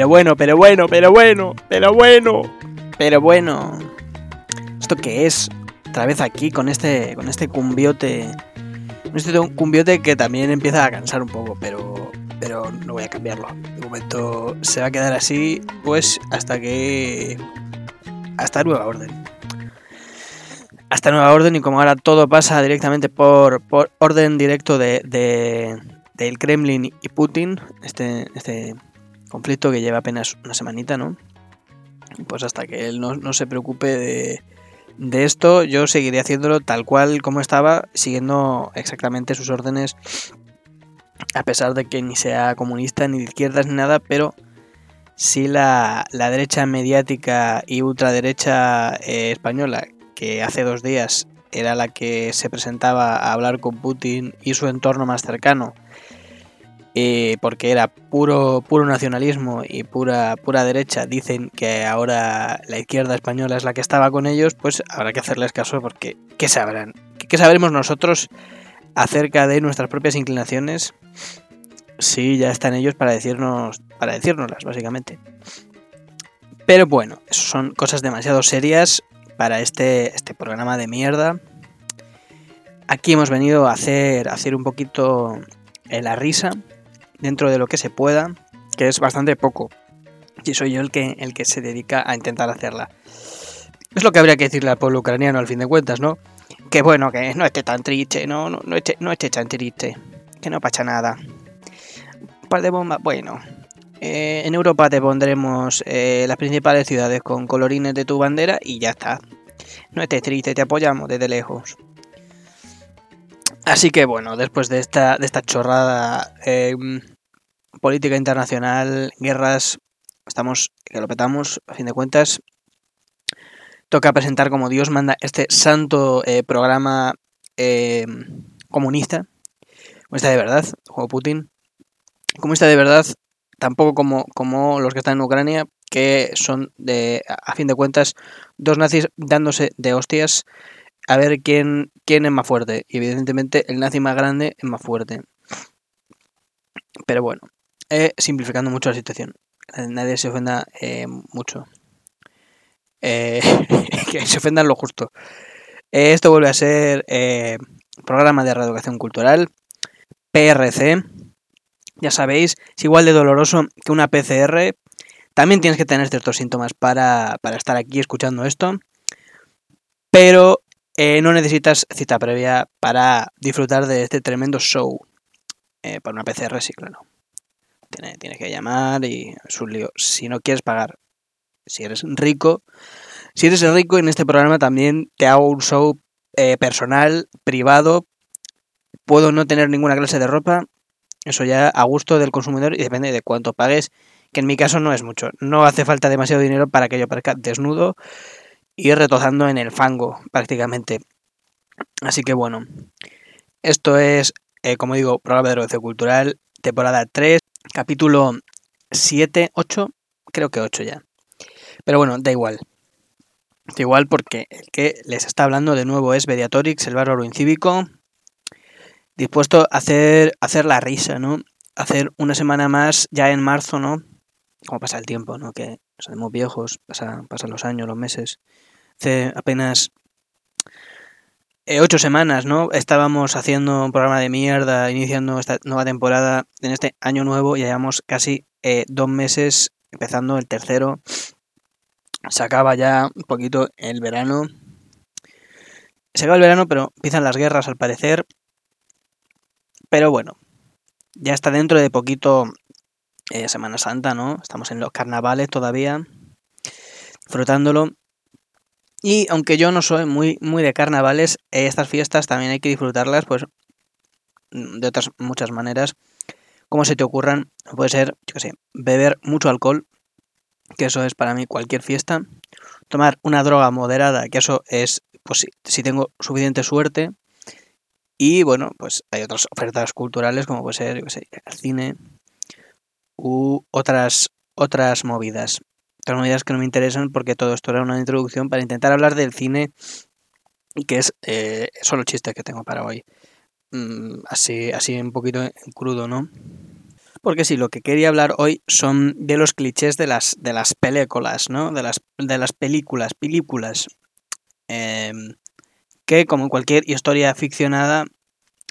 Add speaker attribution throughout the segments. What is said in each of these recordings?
Speaker 1: Pero bueno, pero bueno, pero bueno, pero bueno, pero bueno. ¿Esto qué es? Otra vez aquí con este, con este cumbiote. Este cumbiote que también empieza a cansar un poco, pero, pero no voy a cambiarlo. De momento se va a quedar así, pues hasta que. hasta nueva orden. Hasta nueva orden y como ahora todo pasa directamente por, por orden directo de, de, del Kremlin y Putin, este, este conflicto que lleva apenas una semanita, ¿no? Pues hasta que él no, no se preocupe de, de esto, yo seguiré haciéndolo tal cual como estaba, siguiendo exactamente sus órdenes, a pesar de que ni sea comunista ni de izquierdas ni nada, pero si la, la derecha mediática y ultraderecha eh, española, que hace dos días era la que se presentaba a hablar con Putin y su entorno más cercano, eh, porque era puro, puro nacionalismo y pura, pura derecha, dicen que ahora la izquierda española es la que estaba con ellos, pues habrá que hacerles caso porque ¿qué sabrán? ¿Qué sabremos nosotros acerca de nuestras propias inclinaciones? Si ya están ellos para decirnos, para decírnoslas, básicamente. Pero bueno, son cosas demasiado serias para este, este programa de mierda. Aquí hemos venido a hacer, a hacer un poquito la risa dentro de lo que se pueda, que es bastante poco. Y soy yo el que, el que se dedica a intentar hacerla. Es lo que habría que decirle al pueblo ucraniano al fin de cuentas, ¿no? Que bueno, que no esté tan triste, no, no, no, esté, no esté tan triste, que no pasa nada. Un par de bombas, bueno. Eh, en Europa te pondremos eh, las principales ciudades con colorines de tu bandera y ya está. No estés triste, te apoyamos desde lejos. Así que bueno, después de esta, de esta chorrada eh, política internacional, guerras, estamos que lo petamos, a fin de cuentas. Toca presentar como Dios manda este santo eh, programa eh, comunista, comunista de verdad, como Putin, comunista de verdad, tampoco como, como los que están en Ucrania, que son de, a fin de cuentas, dos nazis dándose de hostias a ver quién, quién es más fuerte. Y evidentemente el nazi más grande es más fuerte. Pero bueno, eh, simplificando mucho la situación. Nadie se ofenda eh, mucho. Eh, que se ofendan lo justo. esto vuelve a ser programa de reeducación cultural, PRC. Ya sabéis, es igual de doloroso que una PCR. También tienes que tener ciertos síntomas para, para estar aquí escuchando esto. Pero eh, no necesitas cita previa para disfrutar de este tremendo show. Eh, para una PCR, sí, claro. Tienes, que llamar y es un lío. Si no quieres pagar, si eres rico, si eres rico en este programa también te hago un show eh, personal, privado. Puedo no tener ninguna clase de ropa. Eso ya a gusto del consumidor y depende de cuánto pagues. Que en mi caso no es mucho. No hace falta demasiado dinero para que yo parezca desnudo y retozando en el fango prácticamente. Así que bueno, esto es, eh, como digo, programa de Revolución Cultural, temporada 3, capítulo 7, 8, creo que 8 ya. Pero bueno, da igual. Da igual porque el que les está hablando de nuevo es Mediatorix, el bárbaro incívico, dispuesto a hacer, hacer la risa, ¿no? Hacer una semana más ya en marzo, ¿no? Como pasa el tiempo, ¿no? Que somos viejos, pasan, pasan los años, los meses hace apenas eh, ocho semanas, ¿no? Estábamos haciendo un programa de mierda, iniciando esta nueva temporada en este año nuevo y llevamos casi eh, dos meses, empezando el tercero. Se acaba ya un poquito el verano. Se acaba el verano, pero empiezan las guerras al parecer. Pero bueno, ya está dentro de poquito eh, Semana Santa, ¿no? Estamos en los carnavales todavía, disfrutándolo. Y aunque yo no soy muy, muy de carnavales, estas fiestas también hay que disfrutarlas, pues, de otras muchas maneras. Como se te ocurran, puede ser, yo qué sé, beber mucho alcohol, que eso es para mí cualquier fiesta. Tomar una droga moderada, que eso es, pues, si, tengo suficiente suerte. Y bueno, pues hay otras ofertas culturales, como puede ser, yo qué sé, el cine u otras, otras movidas otras medidas que no me interesan porque todo esto era una introducción para intentar hablar del cine y que es eh, solo chistes que tengo para hoy. Mm, así, así un poquito crudo, ¿no? Porque sí, lo que quería hablar hoy son de los clichés de las, de las películas, ¿no? De las, de las películas, películas. Em, que como en cualquier historia ficcionada,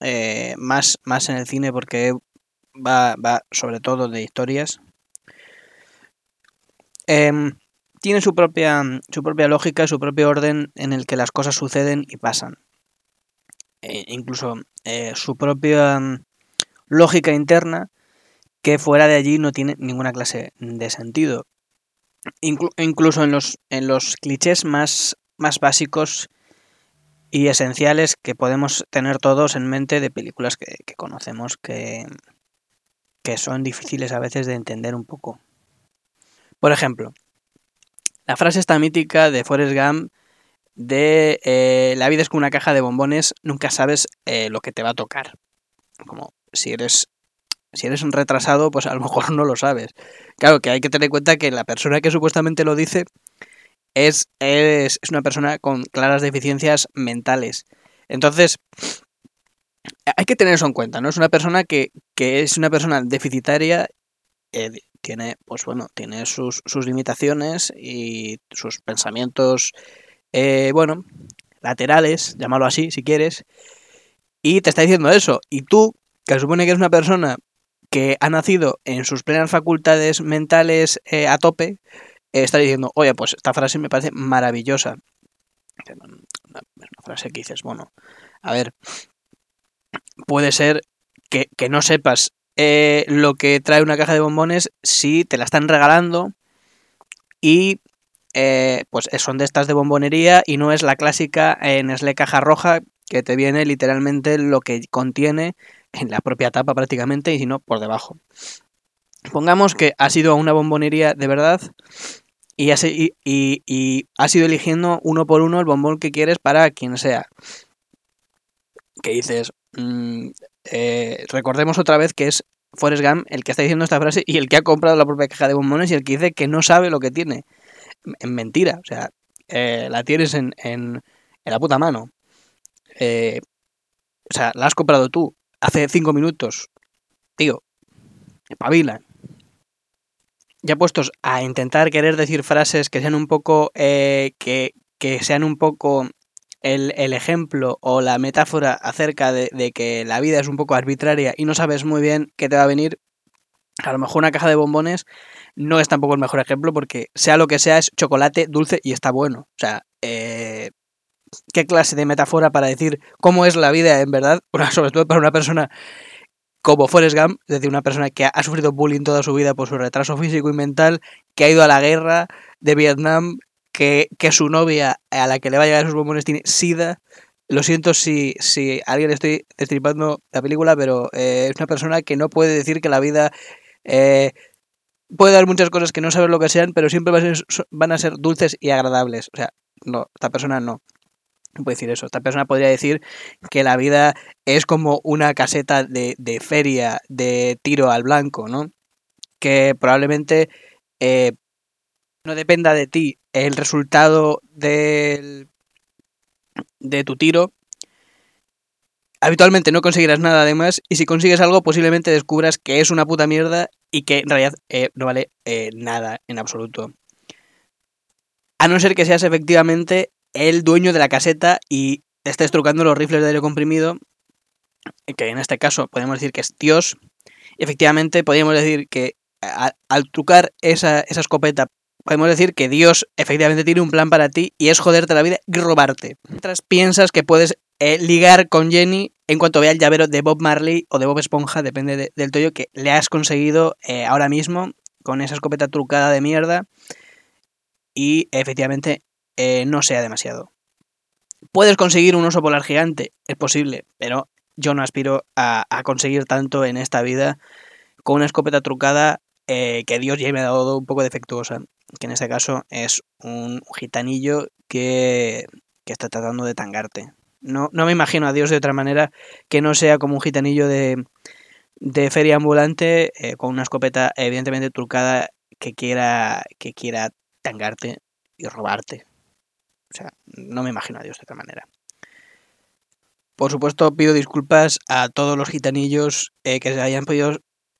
Speaker 1: eh, más, más en el cine porque va, va sobre todo de historias, em, tiene su propia, su propia lógica, su propio orden en el que las cosas suceden y pasan. E incluso eh, su propia lógica interna que fuera de allí no tiene ninguna clase de sentido. incluso en los, en los clichés más, más básicos y esenciales que podemos tener todos en mente de películas que, conocemos que, que son difíciles a veces de entender un poco. Por ejemplo, la frase esta mítica de Forrest Gump de eh, la vida es como una caja de bombones, nunca sabes eh, lo que te va a tocar. Como si eres si eres un retrasado, pues a lo mejor no lo sabes. Claro que hay que tener en cuenta que la persona que supuestamente lo dice es, es, una persona con claras deficiencias mentales. Entonces, hay que tener eso en cuenta, ¿no? Es una persona que, es una persona deficitaria, eh, tiene, pues bueno, tiene sus, limitaciones y sus pensamientos, eh, bueno, laterales, llámalo así si quieres, y te está diciendo eso. Y tú, que supone que eres una persona que ha nacido en sus plenas facultades mentales eh, a tope, eh, está diciendo, oye, pues esta frase me parece maravillosa. Una, frase que dices, bueno, a ver, puede ser que, no sepas eh, lo que trae una caja de bombones si te la están regalando y pues son de estas de bombonería y no es la clásica en Nestlé caja roja que te viene literalmente lo que contiene en la propia tapa prácticamente y si no, por debajo. Pongamos que ha sido una bombonería de verdad y has, y, y, ido eligiendo uno por uno el bombón que quieres para quien sea. Que dices, mm, eh, recordemos otra vez que es Forrest Gump el que está diciendo esta frase y el que ha comprado la propia caja de bombones y el que dice que no sabe lo que tiene. En mentira, o sea, eh, la tienes en, en, en, la puta mano. Eh, o sea, la has comprado tú hace cinco minutos. Tío, espabila. Ya puestos a intentar querer decir frases que sean un poco. Eh, que, que, sean un poco el, el, ejemplo o la metáfora acerca de, de, que la vida es un poco arbitraria y no sabes muy bien qué te va a venir. A lo mejor una caja de bombones no es tampoco el mejor ejemplo porque sea lo que sea es chocolate dulce y está bueno. O sea, eh, qué clase de metáfora para decir cómo es la vida en verdad, sobre todo para una persona como Forrest Gump, es decir, una persona que ha sufrido bullying toda su vida por su retraso físico y mental, que ha ido a la guerra de Vietnam, que, que su novia a la que le va a llegar sus bombones tiene sida. Lo siento si, si alguien estoy destripando la película, pero eh, es una persona que no puede decir que la vida eh, puede dar muchas cosas que no sabe lo que sean, pero siempre van a, ser, van a ser dulces y agradables. O sea, no, esta persona no puede decir eso. Esta persona podría decir que la vida es como una caseta de, de feria de tiro al blanco, ¿no? Que probablemente eh, no dependa de ti el resultado del, de tu tiro. Habitualmente no conseguirás nada de más y si consigues algo posiblemente descubras que es una puta mierda y que en realidad eh, no vale eh, nada en absoluto. A no ser que seas efectivamente el dueño de la caseta y está estrucando los rifles de aire comprimido, que en este caso podemos decir que es Dios. Efectivamente, podríamos decir que al, trucar esa, escopeta, podemos decir que Dios efectivamente tiene un plan para ti y es joderte la vida y robarte. Mientras piensas que puedes eh, ligar con Jenny en cuanto vea el llavero de Bob Marley o de Bob Esponja, depende del toyo que le has conseguido eh, ahora mismo con esa escopeta trucada de mierda. Y efectivamente eh, no sea demasiado. ¿Puedes conseguir un oso polar gigante? Es posible, pero yo no aspiro a, conseguir tanto en esta vida con una escopeta trucada que Dios ya me ha dado un poco defectuosa, que en este caso es un gitanillo que, está tratando de tangarte. No, no, me imagino a Dios de otra manera que no sea como un gitanillo de, de feria ambulante eh, con una escopeta evidentemente trucada que quiera, que quiera tangarte y robarte. O sea, no me imagino a Dios de otra manera. Por supuesto, pido disculpas a todos los gitanillos eh, que se hayan podido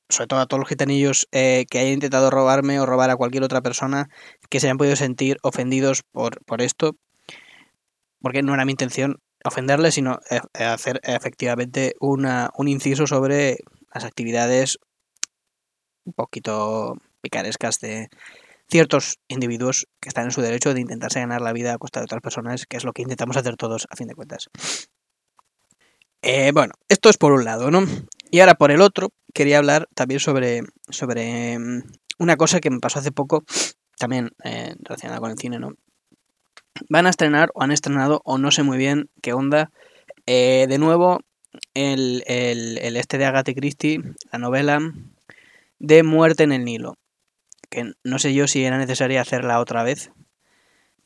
Speaker 1: sobre todo a todos los gitanillos eh, que hayan intentado robarme o robar a cualquier otra persona que se hayan podido sentir ofendidos por, por esto, porque no era mi intención ofenderles, sino eh, hacer efectivamente una, un inciso sobre las actividades un poquito picarescas de ciertos individuos que están en su derecho de intentarse ganar la vida a costa de otras personas, que es lo que intentamos hacer todos a fin de cuentas. Eh, bueno, esto es por un lado, ¿no? Y ahora por el otro, quería hablar también sobre, sobre mm, una cosa que me pasó hace poco, también eh, relacionada con el cine, ¿no? Van a estrenar o han estrenado o no sé muy bien qué onda. Eh, de nuevo, el, el, este de Agatha Christie, la novela de Muerte en el Nilo. Que no sé yo si era necesaria hacerla otra vez.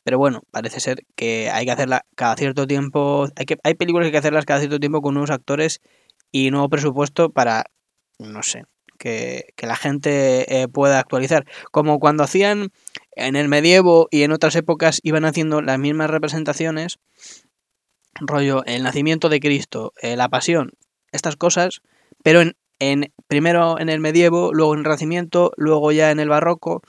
Speaker 1: Pero bueno, parece ser que hay que hacerla cada cierto tiempo. Hay, que, hay películas que hay que hacerlas cada cierto tiempo con nuevos actores y nuevo presupuesto para, no sé, que, la gente eh, pueda actualizar. Como cuando hacían en el medievo y en otras épocas iban haciendo las mismas representaciones, rollo el nacimiento de Cristo, eh, la pasión, estas cosas, pero en, en, primero en el medievo, luego en el Renacimiento, luego ya en el barroco.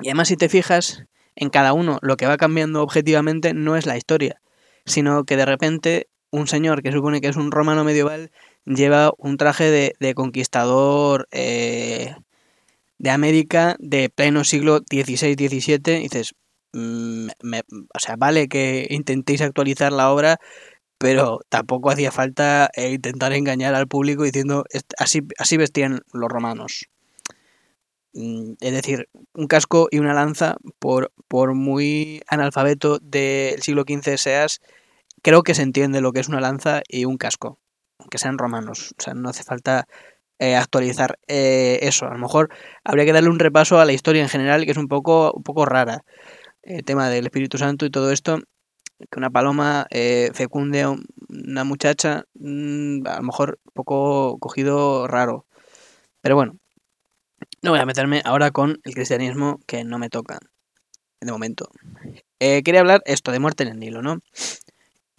Speaker 1: Y además si te fijas, en cada uno lo que va cambiando objetivamente no es la historia, sino que de repente un señor que supone que es un romano medieval lleva un traje de, conquistador eh, de América de pleno siglo XVI-XVII dices, mm, o sea, vale que intentéis actualizar la obra, pero tampoco hacía falta eh, intentar engañar al público diciendo, así, así vestían los romanos. Mm, es decir, un casco y una lanza, por, por muy analfabeto del siglo XV seas, creo que se entiende lo que es una lanza y un casco, aunque sean romanos. O sea, no hace falta eh, actualizar eh, eso. A lo mejor habría que darle un repaso a la historia en general, que es un poco, un poco rara. El tema del Espíritu Santo y todo esto, que una paloma eh, fecunde a una muchacha, mm, a lo mejor un poco cogido raro. Pero bueno, no voy a meterme ahora con el cristianismo que no me toca de momento. quería hablar esto de muerte en el Nilo, ¿no?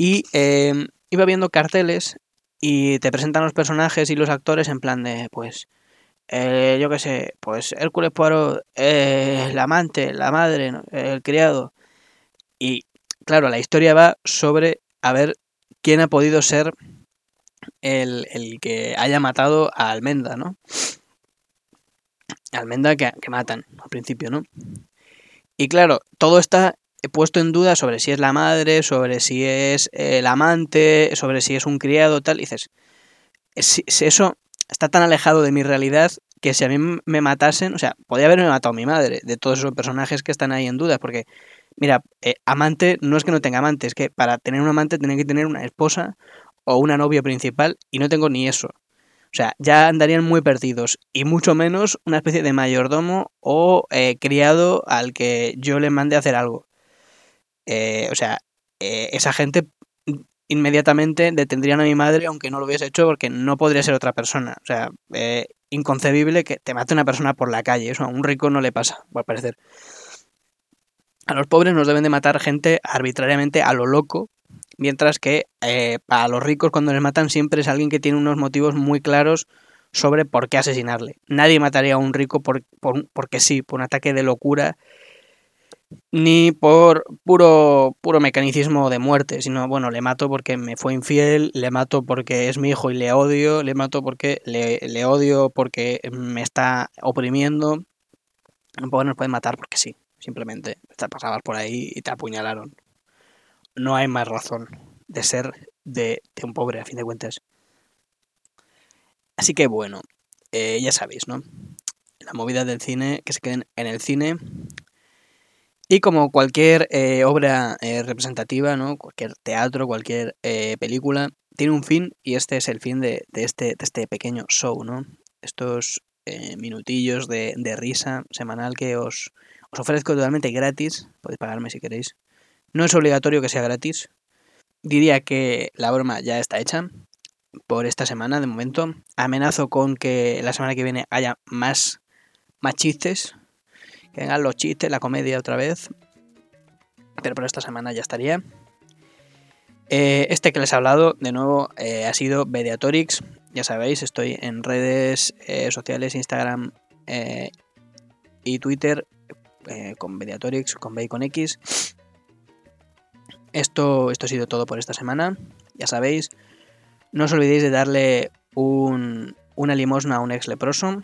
Speaker 1: Y em, iba viendo carteles y te presentan los personajes y los actores en plan de, pues, eh, yo qué sé, pues Hércules Poirot, eh, el amante, la madre, el criado. Y claro, la historia va sobre a ver quién ha podido ser el, el que haya matado a Almenda, ¿no? Almenda que, que matan al principio, ¿no? Y claro, todo está he puesto en duda sobre si es la madre, sobre si es el amante, sobre si es un criado, tal. Y dices, si, eso está tan alejado de mi realidad que si a mí me matasen, o sea, podría haberme matado mi madre, de todos esos personajes que están ahí en duda, porque, mira, eh, amante no es que no tenga amante, es que para tener un amante tiene que tener una esposa o una novia principal y no tengo ni eso. O sea, ya andarían muy perdidos. Y mucho menos una especie de mayordomo o eh, criado al que yo le mande a hacer algo. Eh, o sea, eh, esa gente inmediatamente detendrían a mi madre aunque no lo hubiese hecho porque no podría ser otra persona. O sea, eh, inconcebible que te mate una persona por la calle. Eso a un rico no le pasa, por parecer. A los pobres nos deben de matar gente arbitrariamente a lo loco, mientras que a los ricos cuando les matan siempre es alguien que tiene unos motivos muy claros sobre por qué asesinarle. Nadie mataría a un rico por, porque sí, por un ataque de locura ni por puro, puro mecanicismo de muerte, sino bueno, le mato porque me fue infiel, le mato porque es mi hijo y le odio, le mato porque le, le odio porque me está oprimiendo. Tampoco nos pueden matar porque sí, simplemente te pasabas por ahí y te apuñalaron. No hay más razón de ser de, de un pobre, a fin de cuentas. Así que bueno, eh, ya sabéis, ¿no? La movida del cine, que se queden en el cine, y como cualquier eh, obra eh, representativa, ¿no? cualquier teatro, cualquier eh, película, tiene un fin y este es el fin de, este, este, pequeño show, ¿no? Estos minutillos de, risa semanal que os, os ofrezco totalmente gratis, podéis pagarme si queréis. No es obligatorio que sea gratis. Diría que la broma ya está hecha por esta semana de momento. Amenazo con que la semana que viene haya más, más chistes, que vengan los chistes, la comedia otra vez. Pero por esta semana ya estaría. Eh, este que les he hablado, de nuevo, eh, ha sido Mediatorix, Ya sabéis, estoy en redes eh, sociales, Instagram y Twitter con Mediatorix, con Bacon X. Esto, esto ha sido todo por esta semana. Ya sabéis, no os olvidéis de darle un, una limosna a un ex leproso.